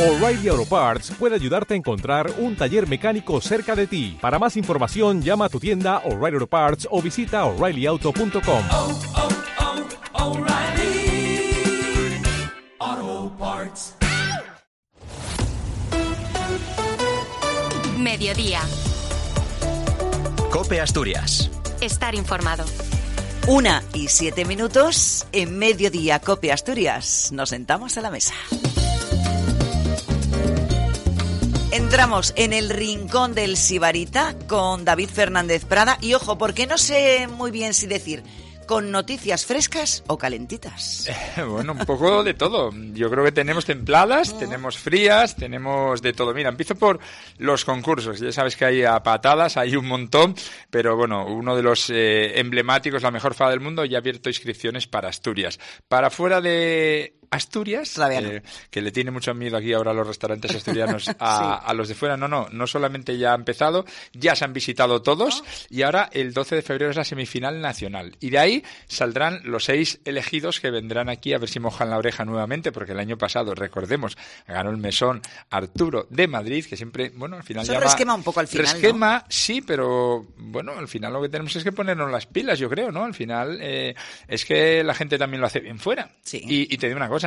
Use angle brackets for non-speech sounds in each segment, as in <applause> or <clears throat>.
O'Reilly Auto Parts puede ayudarte a encontrar un taller mecánico cerca de ti. Para más información, llama a tu tienda O'Reilly Auto Parts o visita oreillyauto.com. oh, oh, Parts. Mediodía. Cope Asturias. Estar informado. Una y siete minutos en mediodía Cope Asturias. Nos sentamos a la mesa. Entramos en el rincón del Sibarita con David Fernández Prada y ojo, porque no sé muy bien si decir con noticias frescas o calentitas. Bueno, un poco de todo. Yo creo que tenemos templadas, tenemos frías, tenemos de todo. Mira, empiezo por los concursos. Ya sabes que hay a patadas, hay un montón, pero bueno, uno de los eh, emblemáticos, la mejor fada del mundo, ya ha abierto inscripciones para Asturias. Para fuera de Asturias, no. eh, que le tiene mucho miedo aquí ahora a los restaurantes asturianos <laughs> a, a los de fuera. No, no, no solamente ya ha empezado, ya se han visitado todos y ahora el 12 de febrero es la semifinal nacional. Y de ahí saldrán los seis elegidos que vendrán aquí a ver si mojan la oreja nuevamente, porque el año pasado, recordemos, ganó el mesón Arturo de Madrid, que siempre, bueno, al final Eso resquema un poco al final, ¿no? Resquema, sí, pero bueno, al final lo que tenemos es que ponernos las pilas, yo creo, ¿no? Al final eh, es que la gente también lo hace bien fuera. Sí. Y, y te digo una cosa.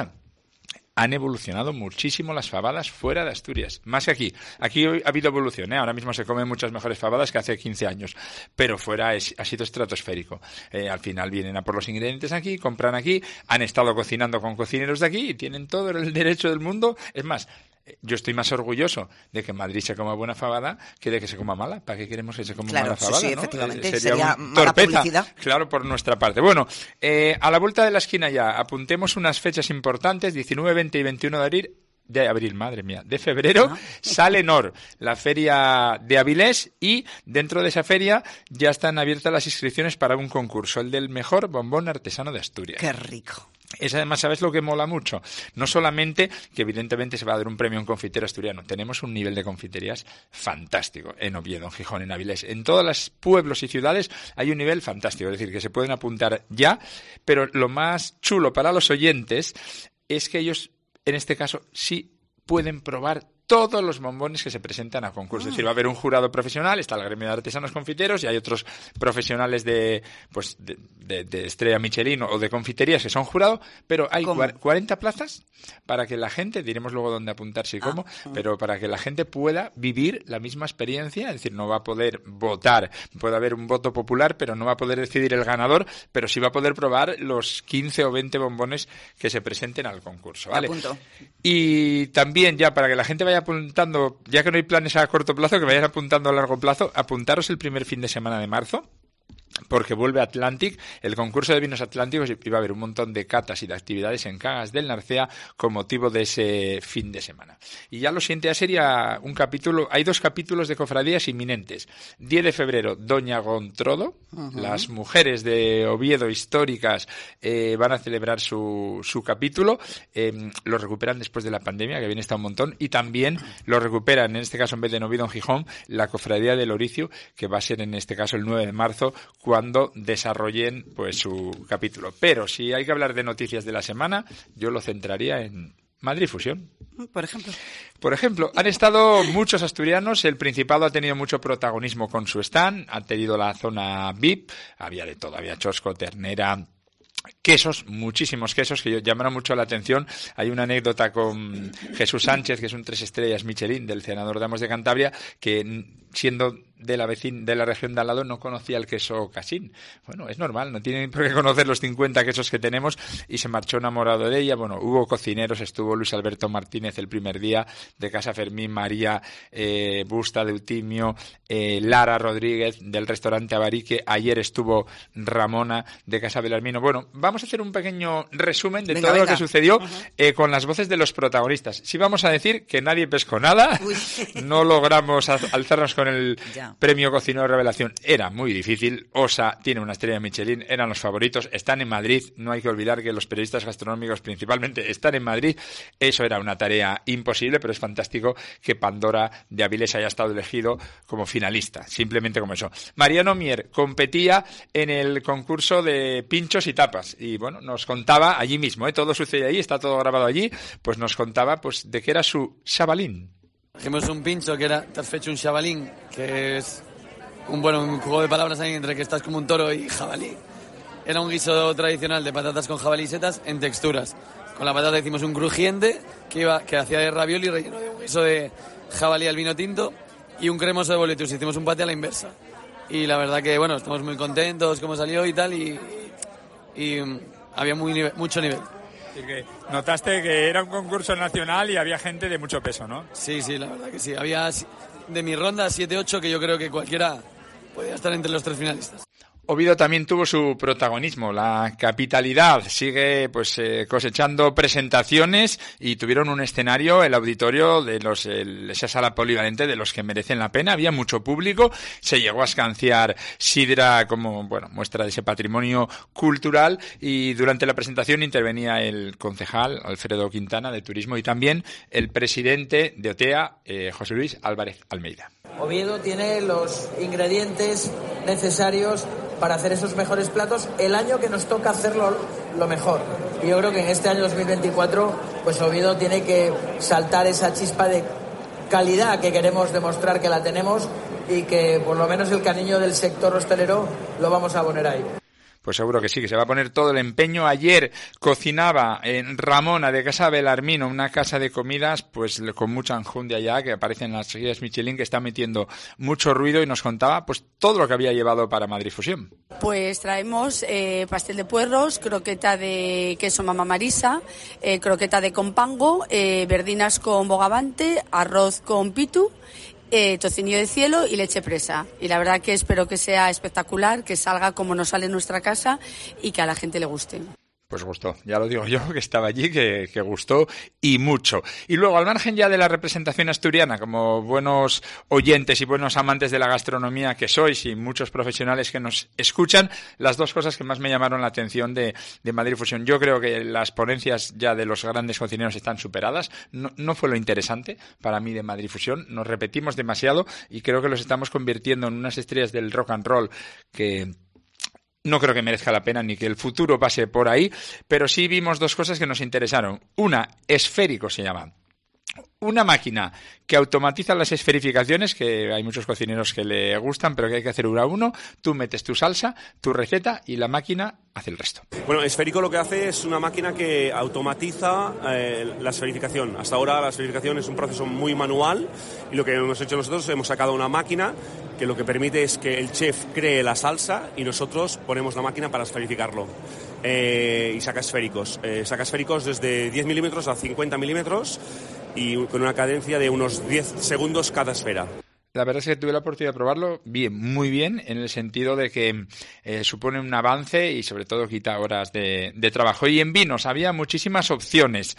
Han evolucionado muchísimo las fabadas fuera de Asturias, más que aquí. Aquí ha habido evolución, ¿eh? ahora mismo se comen muchas mejores fabadas que hace 15 años, pero fuera ha sido estratosférico. Eh, al final vienen a por los ingredientes aquí, compran aquí, han estado cocinando con cocineros de aquí y tienen todo el <laughs> derecho del mundo. Es más, yo estoy más orgulloso de que en Madrid se coma buena fabada que de que se coma mala. ¿Para qué queremos que se coma Claro, mala fabada? sí, no? efectivamente, Eh, sería un mala torpeza. publicidad. Claro, por nuestra parte. Bueno, eh, a la vuelta de la esquina ya, apuntemos unas fechas importantes, 19, 20 y 21 de abril. De abril, madre mía, de febrero Ah. sale NOR, la feria de Avilés, y dentro de esa feria ya están abiertas las inscripciones para un concurso, el del mejor bombón artesano de Asturias. Qué rico. Es además, ¿sabes lo que mola mucho? No solamente que evidentemente se va a dar un premio un confitero asturiano, tenemos un nivel de confiterías fantástico en Oviedo, en Gijón, en Avilés. En todos los pueblos y ciudades hay un nivel fantástico, es decir, que se pueden apuntar ya, pero lo más chulo para los oyentes es que ellos, en este caso, sí pueden probar todos los bombones que se presentan a concurso. Es decir, va a haber un jurado profesional, está el gremio de artesanos confiteros y hay otros profesionales de, pues, de, de- de estrella Michelin o de confiterías que son jurado, pero hay ¿Cómo? cua- 40 plazas para que la gente, diremos luego dónde apuntarse y cómo, pero para que la gente pueda vivir la misma experiencia, es decir, no va a poder votar, puede haber un voto popular, pero no va a poder decidir el ganador, pero sí va a poder probar los 15 o 20 bombones que se presenten al concurso, ¿vale? apunto. Y también ya para que la gente vaya apuntando, ya que no hay planes a corto plazo, que vayan apuntando a largo plazo, apuntaros el primer fin de semana de marzo. Porque vuelve Atlantic, el concurso de vinos atlánticos y va a haber un montón de catas y de actividades en Cagas del Narcea con motivo de ese fin de semana. Y ya lo siguiente ya sería un capítulo, hay dos capítulos de cofradías inminentes. 10 de febrero, Doña Gontrodo, las mujeres de Oviedo históricas eh, van a celebrar su, su capítulo, eh, lo recuperan después de la pandemia, que viene está un montón, y también lo recuperan, en este caso en vez de en Oviedo, en Gijón, la cofradía del Oricio, que va a ser en este caso el 9 de marzo, cuando desarrollen pues su capítulo. Pero si hay que hablar de noticias de la semana, yo lo centraría en Madrid Fusión. Por ejemplo. Por ejemplo, han estado muchos asturianos, el Principado ha tenido mucho protagonismo con su stand, ha tenido la zona VIP, había de todo, había chosco, ternera, quesos, muchísimos quesos que llamaron mucho la atención. Hay una anécdota con Jesús Sánchez, que es un tres estrellas Michelin del senador Damos de Cantabria, que siendo de la vecin de la región de al lado no conocía el queso casín. Bueno, es normal, no tienen por qué conocer los 50 quesos que tenemos y se marchó enamorado de ella. Bueno, hubo cocineros, estuvo Luis Alberto Martínez el primer día de Casa Fermín, María eh, Busta de Eutimio, eh, Lara Rodríguez del restaurante Abarique, ayer estuvo Ramona de Casa Belarmino. Bueno, vamos a hacer un pequeño resumen de Venga, todo lo que sucedió eh, con las voces de los protagonistas. Sí vamos a decir que nadie pescó nada, Uy. <laughs> no logramos alzarnos con el Ya. Claro. Premio Cocinero Revelación era muy difícil. Osa tiene una estrella Michelin, eran los favoritos, están en Madrid. No hay que olvidar que los periodistas gastronómicos principalmente están en Madrid. Eso era una tarea imposible, pero es fantástico que Pandora de Avilés haya estado elegido como finalista, simplemente como eso. Mariano Mier competía en el concurso de pinchos y tapas y bueno, nos contaba allí mismo, ¿eh? todo sucede ahí, está todo grabado allí, pues nos contaba pues de qué era su chavalín. Hicimos un pincho que era, te has hecho un chavalín, que es un, bueno, juego de palabras ahí entre que estás como un toro y jabalí. Era un guiso tradicional de patatas con jabalí y setas en texturas. Con la patata hicimos un crujiente que, iba, que hacía de ravioli relleno de un guiso de jabalí al vino tinto y un cremoso de boletus. Hicimos un pate a la inversa. Y la verdad que, bueno, estamos muy contentos cómo salió y tal y, mm, había mucho nivel. Así que notaste que era un concurso nacional y había gente de mucho peso, ¿no? Sí, sí, la verdad que sí. Había de mi ronda 7-8 que yo creo que cualquiera podía estar entre los tres finalistas. Oviedo también tuvo su protagonismo, la capitalidad sigue pues eh, cosechando presentaciones y tuvieron un escenario, el auditorio de los el- esa sala polivalente de los que merecen la pena, había mucho público, se llegó a escanciar sidra como bueno muestra de ese patrimonio cultural y durante la presentación intervenía el concejal Alfredo Quintana de Turismo y también el presidente de OTEA eh, José Luis Álvarez Almeida. Oviedo tiene los ingredientes necesarios para hacer esos mejores platos el año que nos toca hacerlo lo mejor. Y yo creo que en este año 2024, pues Oviedo tiene que saltar esa chispa de calidad que queremos demostrar que la tenemos y que por lo menos el cariño del sector hostelero lo vamos a poner ahí. Pues seguro que sí, que se va a poner todo el empeño. Ayer cocinaba en Ramona de Casa Belarmino, una casa de comidas, pues con mucha enjundia ya, que aparece en las guías Michelin, que está metiendo mucho ruido y nos contaba pues todo lo que había llevado para Madrid Fusión. Pues traemos eh, pastel de puerros, croqueta de queso mamá marisa, eh, croqueta de compango, eh, verdinas con bogavante, arroz con pitu, eh, de cielo y leche presa. Y la verdad que espero que sea espectacular, que salga como nos sale en nuestra casa y que a la gente le guste. Pues gustó, ya lo digo yo, <laughs> que estaba allí, que, que gustó y mucho. Y luego, al margen ya de la representación asturiana, como buenos oyentes y buenos amantes de la gastronomía que sois y muchos profesionales que nos escuchan, las dos cosas que más me llamaron la atención de, de Madrid Fusión. Yo creo que las ponencias ya de los grandes cocineros están superadas. No, no fue lo interesante para mí de Madrid Fusión. Nos repetimos demasiado y creo que los estamos convirtiendo en unas estrellas del rock and roll que no creo que merezca la pena ni que el futuro pase por ahí, pero sí vimos dos cosas que nos interesaron. Una, esférico se llama. Una máquina que automatiza las esferificaciones, que hay muchos cocineros que le gustan, pero que hay que hacer uno a uno. Tú metes tu salsa, tu receta y la máquina hace el resto. Bueno, Esférico lo que hace es una máquina que automatiza eh, la esferificación. Hasta ahora la esferificación es un proceso muy manual y lo que hemos hecho nosotros hemos sacado una máquina que lo que permite es que el chef cree la salsa y nosotros ponemos la máquina para esferificarlo. Eh, y saca esféricos. Eh, saca esféricos desde 10 milímetros a 50 milímetros y con una cadencia de unos 10 segundos cada esfera. La verdad es que tuve la oportunidad de probarlo bien, muy bien, en el sentido de que eh, supone un avance y sobre todo quita horas de, de trabajo. Y en vinos había muchísimas opciones.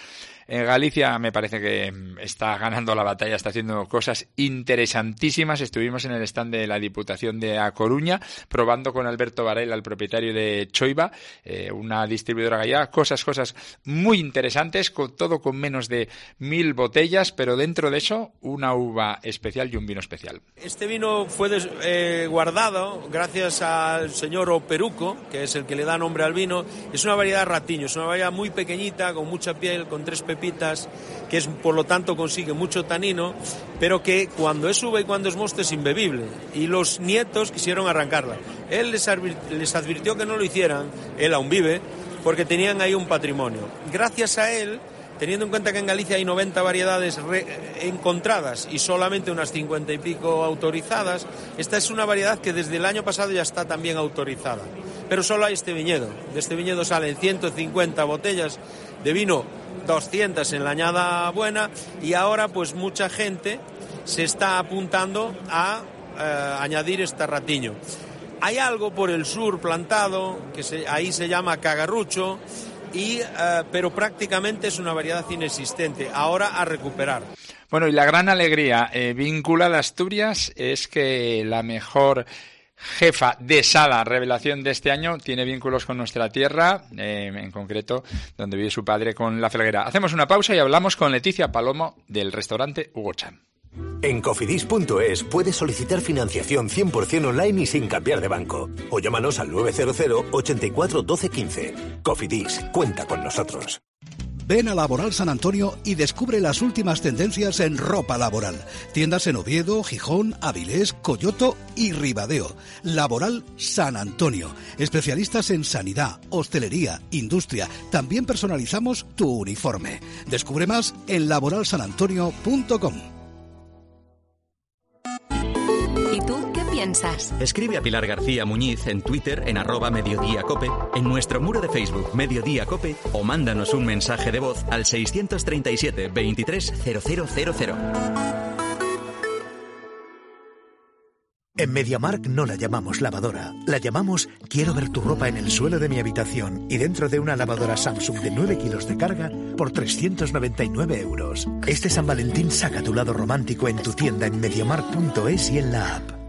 En Galicia me parece que mm, está ganando la batalla, está haciendo cosas interesantísimas. Estuvimos en el stand de la Diputación de A Coruña probando con Alberto Varela, el propietario de Choiva, eh, una distribuidora gallega, cosas, cosas muy interesantes, con, todo con menos de mil botellas, pero dentro de eso una uva especial y un vino especial. Este vino fue des- eh, guardado gracias al señor Operuco, que es el que le da nombre al vino. Es una variedad ratiño, es una variedad muy pequeñita, con mucha piel, con tres pepitas, que es por lo tanto consigue mucho tanino, pero que cuando es uva y cuando es mosto es imbebible. Y los nietos quisieron arrancarla. Él les, les advirtió que no lo hicieran, él aún vive, porque tenían ahí un patrimonio. Gracias a él Teniendo en cuenta que en Galicia hay 90 variedades re- encontradas y solamente unas 50 y pico autorizadas, esta es una variedad que desde el año pasado ya está también autorizada. Pero solo hay este viñedo. De este viñedo salen 150 botellas de vino, 200 en la añada buena y ahora pues mucha gente se está apuntando a eh, añadir este ratiño. Hay algo por el sur plantado, que ahí se llama cagarrucho, y, eh, pero prácticamente es una variedad inexistente. Ahora a recuperar. Bueno, y la gran alegría eh, vinculada a Asturias es que la mejor jefa de sala revelación de este año tiene vínculos con nuestra tierra, eh, en concreto donde vive su padre con la felguera. Hacemos una pausa y hablamos con Leticia Palomo del restaurante Hugo Chan. En cofidis.es puedes solicitar financiación 100% online y sin cambiar de banco. O llámanos al 900 84 12 15. Cofidis, cuenta con nosotros. Ven a Laboral San Antonio y descubre las últimas tendencias en ropa laboral. Tiendas en Oviedo, Gijón, Avilés, Coyoto y Ribadeo. Laboral San Antonio. Especialistas en sanidad, hostelería, industria. También personalizamos tu uniforme. Descubre más en laboralsanantonio.com. Escribe a Pilar García Muñiz en Twitter en arroba mediodíacope, en nuestro muro de Facebook Mediodía Cope o mándanos un mensaje de voz al 637 230000. En MediaMark no la llamamos lavadora, la llamamos quiero ver tu ropa en el suelo de mi habitación y dentro de una lavadora Samsung de 9 kilos de carga por 399 euros. Este San Valentín saca tu lado romántico en tu tienda en mediamark.es y en la app.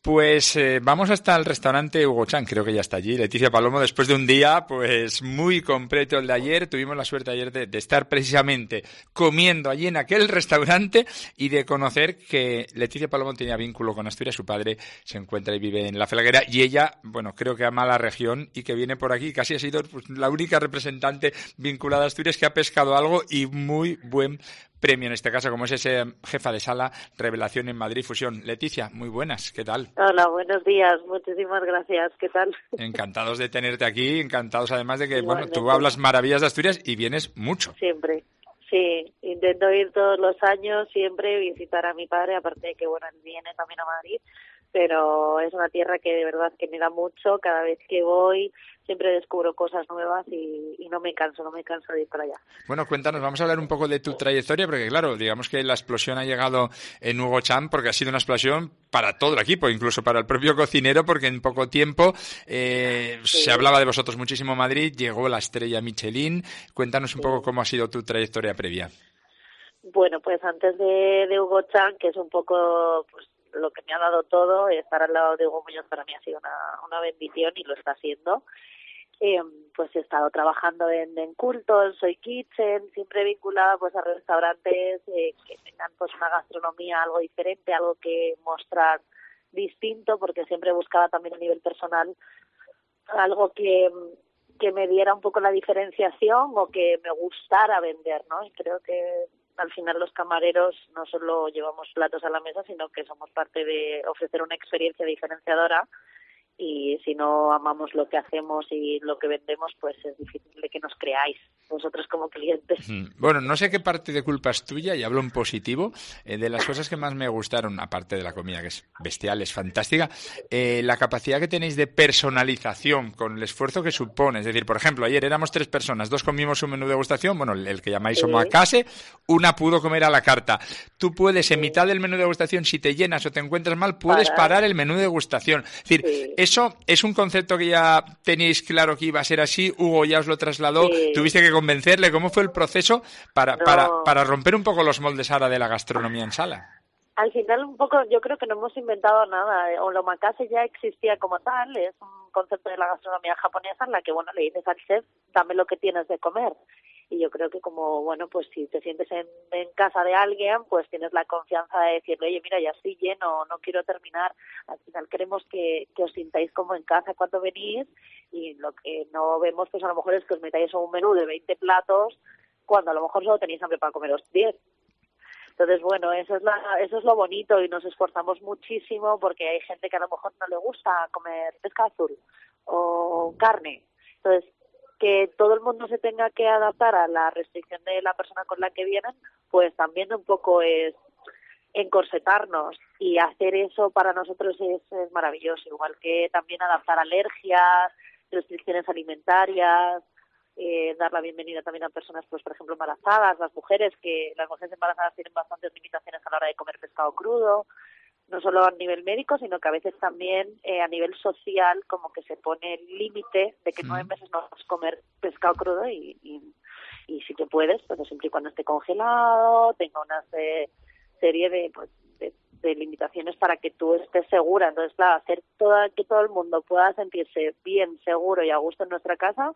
Pues eh, vamos hasta el restaurante Hugo Chan, creo que ya está allí. Leticia Palomo, después de un día pues muy completo el de ayer, tuvimos la suerte ayer de, estar precisamente comiendo allí en aquel restaurante y de conocer que Leticia Palomo tenía vínculo con Asturias, su padre se encuentra y vive en La Felguera y ella, bueno, creo que ama la región y que viene por aquí, casi ha sido pues, la única representante vinculada a Asturias que ha pescado algo y muy buen premio en este caso, como es ese jefa de sala Revelación en Madrid Fusión. Leticia, muy buenas, ¿qué tal? Hola, buenos días, muchísimas gracias, ¿qué tal? <laughs> Encantados de tenerte aquí, encantados además de que, bueno, tú hablas maravillas de Asturias y vienes mucho. Siempre. Sí, intento ir todos los años, siempre visitar a mi padre, aparte de que, bueno, él viene también a Madrid, pero es una tierra que de verdad que me da mucho. Cada vez que voy siempre descubro cosas nuevas y, y, no me canso, no me canso de ir para allá. Bueno, cuéntanos, vamos a hablar un poco de tu trayectoria, porque claro, digamos que la explosión ha llegado en Hugo Chan porque ha sido una explosión para todo el equipo, incluso para el propio cocinero, porque en poco tiempo eh, sí. se hablaba de vosotros muchísimo en Madrid, llegó la estrella Michelin. Cuéntanos un sí. poco cómo ha sido tu trayectoria previa. Bueno, pues antes de, de Hugo Chan, que es un poco pues, lo que me ha dado todo, estar al lado de Hugo Muñoz para mí ha sido una, una bendición y lo está haciendo. Eh, pues he estado trabajando en, en cultos, soy kitchen, siempre vinculada pues a restaurantes eh, que tengan pues una gastronomía algo diferente, algo que mostrar distinto, porque siempre buscaba también a nivel personal algo que que me diera un poco la diferenciación o que me gustara vender, ¿no? Y creo que al final los camareros no solo llevamos platos a la mesa, sino que somos parte de ofrecer una experiencia diferenciadora. Y si no amamos lo que hacemos y lo que vendemos, pues es difícil de que nos creáis vosotros como clientes. Bueno, no sé qué parte de culpa es tuya, y hablo en positivo, eh, de las cosas que más me gustaron, aparte de la comida, que es bestial, es fantástica, eh, la capacidad que tenéis de personalización con el esfuerzo que supone. Es decir, por ejemplo, ayer éramos tres personas, dos comimos un menú de degustación, bueno, el que llamáis omakase, una pudo comer a la carta. Tú puedes, en mitad del menú de degustación, si te llenas o te encuentras mal, puedes parar, parar el menú de degustación. Es decir, sí. eso es un concepto que ya tenéis claro que iba a ser así, Hugo ya os lo trasladó, Sí. tuviste que convencerle, ¿cómo fue el proceso para, No. para, para romper un poco los moldes ahora de la gastronomía en sala? Al final un poco yo creo que no hemos inventado nada. eh, Omakase ya existía como tal, es un concepto de la gastronomía japonesa en la que bueno le dices al chef dame lo que tienes de comer. Y yo creo que como bueno pues si te sientes en, casa de alguien pues tienes la confianza de decirle oye mira ya estoy lleno, no quiero terminar. Al final queremos que, que os sintáis como en casa cuando venís y lo que no vemos pues a lo mejor es que os metáis a un menú de 20 platos cuando a lo mejor solo tenéis hambre para comeros 10. Entonces, bueno, eso es, la, eso es lo bonito y nos esforzamos muchísimo porque hay gente que a lo mejor no le gusta comer pescado azul o carne. Entonces, que todo el mundo se tenga que adaptar a la restricción de la persona con la que vienen, pues también un poco es encorsetarnos y hacer eso para nosotros es, maravilloso, igual que también adaptar alergias, restricciones alimentarias, eh, dar la bienvenida también a personas, pues por ejemplo, embarazadas, las mujeres, que las mujeres embarazadas tienen bastantes limitaciones a la hora de comer pescado crudo. No solo a nivel médico, sino que a veces también eh, a nivel social, como que se pone el límite de que nueve meses no vas a comer pescado crudo y, y, y si te puedes, pues siempre y cuando esté congelado, tenga una se- serie de, pues, de, de limitaciones para que tú estés segura. Entonces, claro, hacer toda, que todo el mundo pueda sentirse bien, seguro y a gusto en nuestra casa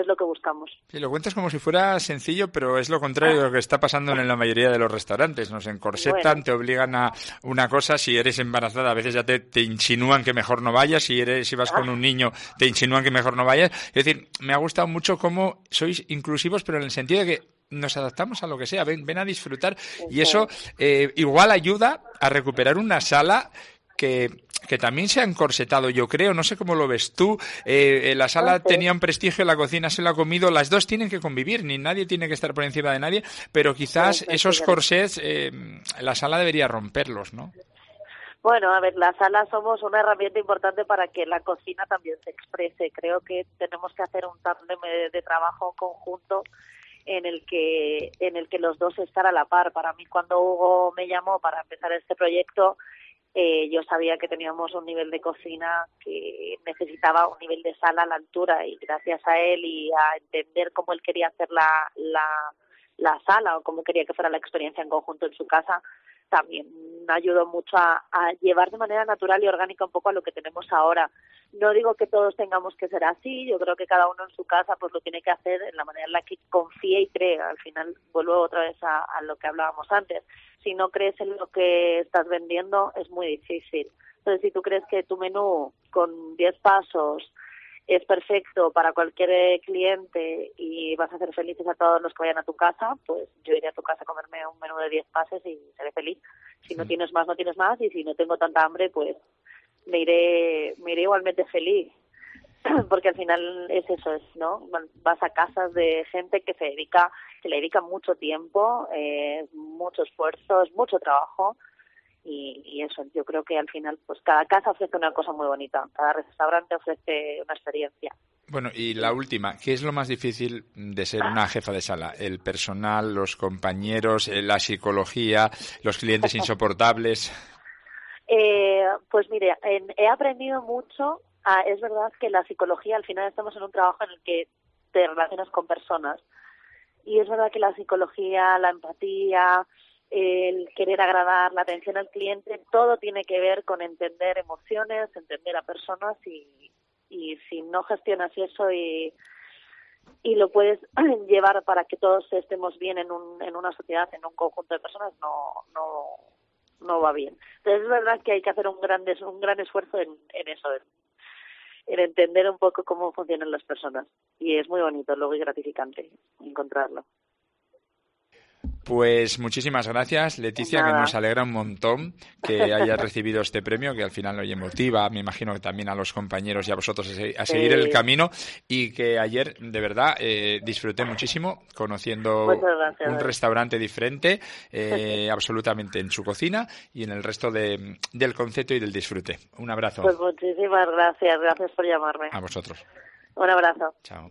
es lo que buscamos. Sí, lo cuentas como si fuera sencillo, pero es lo contrario de lo que está pasando en la mayoría de los restaurantes. Nos encorsetan, Bueno. te obligan a una cosa. Si eres embarazada, a veces ya te, te insinúan que mejor no vayas. Si eres, si vas con un niño, te insinúan que mejor no vayas. Es decir, me ha gustado mucho cómo sois inclusivos, pero en el sentido de que nos adaptamos a lo que sea. Ven, ven a disfrutar y eso eh, igual ayuda a recuperar una sala que, que también se ha encorsetado, yo creo, no sé cómo lo ves tú, eh, eh, la sala tenía un prestigio, la cocina se lo ha comido, las dos tienen que convivir, ni nadie tiene que estar por encima de nadie, pero quizás esos sí, corsés, eh, la sala debería romperlos, ¿no? Bueno, a ver, la sala somos una herramienta importante para que la cocina también se exprese. Creo que tenemos que hacer un tándem de, de trabajo conjunto en el que en el que los dos estar a la par. Para mí, cuando Hugo me llamó para empezar este proyecto, eh, yo sabía que teníamos un nivel de cocina que necesitaba un nivel de sala a la altura y gracias a él y a entender cómo él quería hacer la, la, la sala o cómo quería que fuera la experiencia en conjunto en su casa, también ayudó mucho a llevar de manera natural y orgánica un poco a lo que tenemos ahora. No digo que todos tengamos que ser así, yo creo que cada uno en su casa pues lo tiene que hacer en la manera en la que confíe y cree. Al final vuelvo otra vez a, a lo que hablábamos antes. Si no crees en lo que estás vendiendo es muy difícil. Entonces, si tú crees que tu menú con 10 pasos es perfecto para cualquier cliente y vas a hacer felices a todos los que vayan a tu casa, pues yo iré a tu casa a comerme un menú de 10 pases y seré feliz. Si no tienes más, no tienes más y si no tengo tanta hambre, pues me iré, me iré igualmente feliz. <clears throat> Porque al final es eso, es, ¿no? Vas a casas de gente que se dedica, que le dedica mucho tiempo, eh, mucho esfuerzo, es mucho trabajo y, y eso, yo creo que al final, pues cada casa ofrece una cosa muy bonita, cada restaurante ofrece una experiencia. Bueno, y la última, ¿qué es lo más difícil de ser una jefa de sala? ¿El personal, los compañeros, eh, la psicología, los clientes <laughs> insoportables? Eh, pues mire, he aprendido mucho. a- es verdad que la psicología, al final estamos en un trabajo en el que te relacionas con personas. Y es verdad que la psicología, la empatía, el querer agradar, la atención al cliente, todo tiene que ver con entender emociones, entender a personas y, y si no gestionas eso y, y lo puedes <clears throat> llevar para que todos estemos bien en, un, en una sociedad, en un conjunto de personas, no, no, no va bien. Entonces es verdad que hay que hacer un gran, un gran esfuerzo en, en eso, en, en entender un poco cómo funcionan las personas. Y es muy bonito, luego y gratificante encontrarlo. Pues muchísimas gracias, Leticia, que nos alegra un montón que hayas recibido este premio, que al final hoy motiva, me imagino que también a los compañeros y a vosotros a se- a seguir Sí. el camino y que ayer, de verdad, eh, disfruté muchísimo conociendo gracias, un restaurante diferente, eh, absolutamente en su cocina y en el resto de- del concepto y del disfrute. Un abrazo Pues muchísimas gracias, gracias por llamarme. a vosotros. Un abrazo. Chao.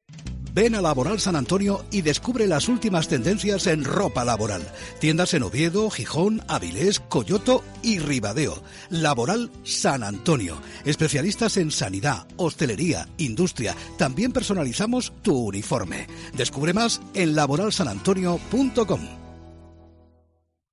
Ven a Laboral San Antonio y descubre las últimas tendencias en ropa laboral. Tiendas en Oviedo, Gijón, Avilés, Coyoto y Ribadeo. Laboral San Antonio. Especialistas en sanidad, hostelería, industria. También personalizamos tu uniforme. Descubre más en laboralsanantonio.com.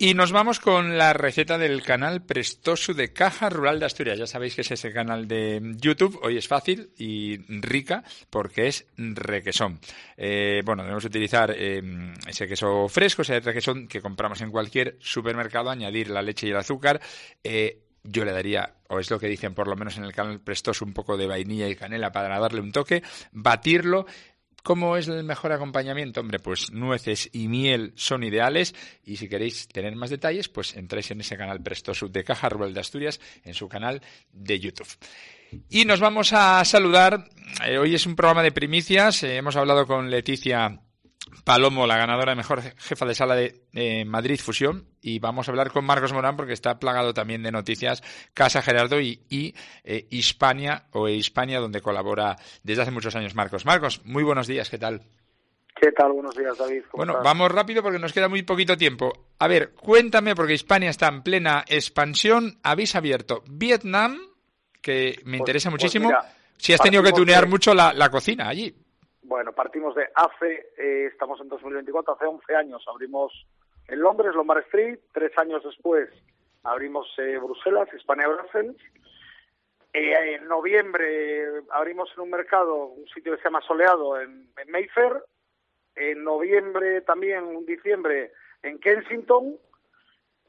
Y nos vamos con la receta del canal Prestosu de Caja Rural de Asturias. Ya sabéis que es ese canal de YouTube. Hoy es fácil y rica porque es requesón. Eh, bueno, debemos utilizar eh, ese queso fresco, ese requesón que compramos en cualquier supermercado, añadir la leche y el azúcar. Eh, yo le daría, o es lo que dicen por lo menos en el canal Prestoso, un poco de vainilla y canela para darle un toque, batirlo. ¿Cómo es el mejor acompañamiento? Hombre, pues nueces y miel son ideales y si queréis tener más detalles, pues entráis en ese canal Prestoso de Caja Rural de Asturias, en su canal de YouTube. Y nos vamos a saludar. Eh, hoy es un programa de primicias. Eh, hemos hablado con Leticia Palomo, la ganadora de mejor jefa de sala de eh, Madrid Fusión, y vamos a hablar con Marcos Morán porque está plagado también de noticias Casa Gerardo y, y eh, Hispania o Hispania, donde colabora desde hace muchos años Marcos. Marcos, muy buenos días, ¿qué tal? ¿Qué tal? Buenos días, David. ¿Cómo Bueno, estás? vamos rápido porque nos queda muy poquito tiempo. A ver, cuéntame, porque Hispania está en plena expansión. Habéis abierto Vietnam, que me Pues- interesa pues muchísimo. mira, si has tenido que tunear de- mucho la, la cocina allí. Bueno, partimos de hace, eh, estamos en 2024, hace 11 años abrimos en Londres, Lombard Street, tres años después abrimos eh, Bruselas, Hispania Brussels. Eh, en noviembre abrimos en un mercado, un sitio que se llama Soleado, en, en Mayfair. En noviembre también, en diciembre, en Kensington.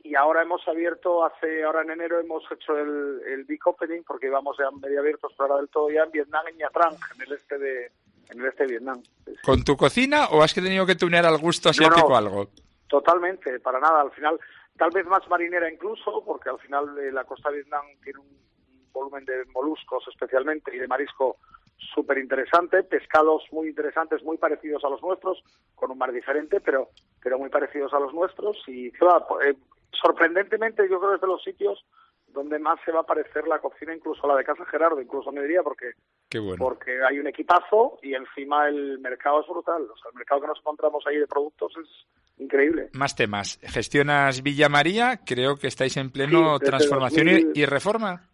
Y ahora hemos abierto, hace ahora en enero hemos hecho el, big opening, porque íbamos ya medio abiertos, pero ahora del todo ya en Vietnam, en Nha en el este de, en el este de Vietnam. ¿Con tu cocina o has que tenido que tunear al gusto No, no. asiático algo? Totalmente, para nada. Al final, tal vez más marinera incluso, porque al final eh, la costa de Vietnam tiene un volumen de moluscos especialmente y de marisco súper interesante, pescados muy interesantes, muy parecidos a los nuestros, con un mar diferente, pero, pero muy parecidos a los nuestros. Y claro, eh, sorprendentemente yo creo que es de los sitios donde más se va a parecer la cocina, incluso la de Casa Gerardo, incluso me diría, porque Qué bueno. porque hay un equipazo y encima el mercado es brutal. O sea, el mercado que nos encontramos ahí de productos es increíble. Más temas. Gestionas Villa María, creo que estáis en pleno Sí, transformación y- 2000. y reforma.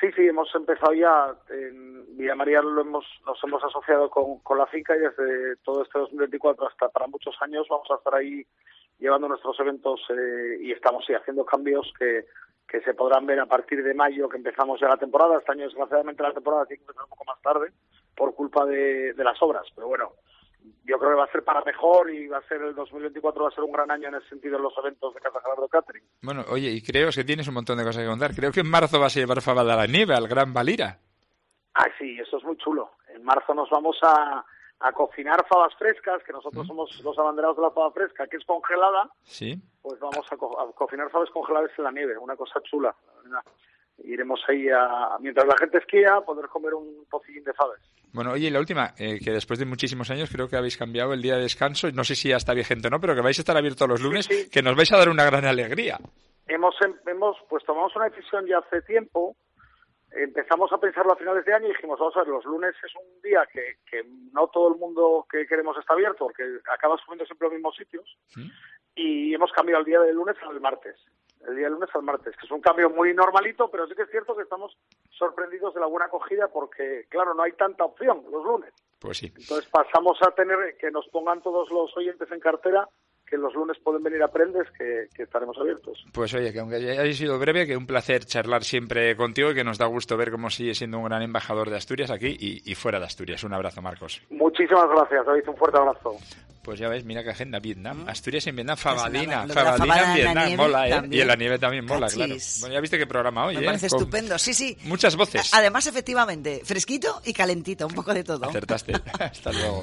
Sí, sí, hemos empezado ya en Villa María, lo hemos, nos hemos asociado con, con la finca y desde todo este 2024 hasta para muchos años vamos a estar ahí llevando nuestros eventos eh, y estamos sí, haciendo cambios que, que se podrán ver a partir de mayo, que empezamos ya la temporada. Este año, desgraciadamente, la temporada tiene que empezar un poco más tarde por culpa de, de las obras, pero bueno, yo creo que va a ser para mejor y va a ser el 2024 va a ser un gran año en ese sentido en los eventos de Casa Gerardo Catering. Bueno, oye, y creo que tienes un montón de cosas que contar. Creo que en marzo vas a llevar Fabada a la nieve, al Gran Valira. Ah, sí, eso es muy chulo. En marzo nos vamos a, a cocinar fabas frescas, que nosotros somos los abanderados de la faba fresca, que es congelada, Sí. pues vamos a, co- a cocinar fabas congeladas en la nieve, una cosa chula. Iremos ahí a, mientras la gente esquía, a poder comer un pocillín de faves. Bueno, oye, y la última, eh, que después de muchísimos años creo que habéis cambiado el día de descanso. No sé si ya está vigente o no, pero que vais a estar abiertos los lunes, que nos vais a dar una gran alegría. Hemos, em- hemos, pues tomamos una decisión ya hace tiempo, empezamos a pensarlo a finales de año y dijimos, vamos a ver, los lunes es un día que, que no todo el mundo que queremos está abierto, porque acabas comiendo siempre los mismos sitios, y hemos cambiado el día del lunes al martes. El día del lunes al martes, que es un cambio muy normalito, pero sí que es cierto que estamos sorprendidos de la buena acogida porque, claro, no hay tanta opción los lunes. Pues sí. Entonces pasamos a tener que nos pongan todos los oyentes en cartera que los lunes pueden venir a Prendes, que, que estaremos abiertos. Pues oye, que aunque haya sido breve, que un placer charlar siempre contigo y que nos da gusto ver cómo sigue siendo un gran embajador de Asturias aquí y, y fuera de Asturias. Un abrazo, Marcos. Muchísimas gracias, David. Un fuerte abrazo. Pues ya ves, mira qué agenda, Vietnam. Asturias en Vietnam, Fabadina. nada, Fabadina en Vietnam, nieve mola, ¿eh? también. Y en la nieve también mola, Cachis. claro. Bueno, ya viste qué programa hoy, Me ¿eh? parece Con estupendo. Sí, sí. Muchas voces. Además, efectivamente, fresquito y calentito, un poco de todo. Acertaste. <laughs> Hasta luego.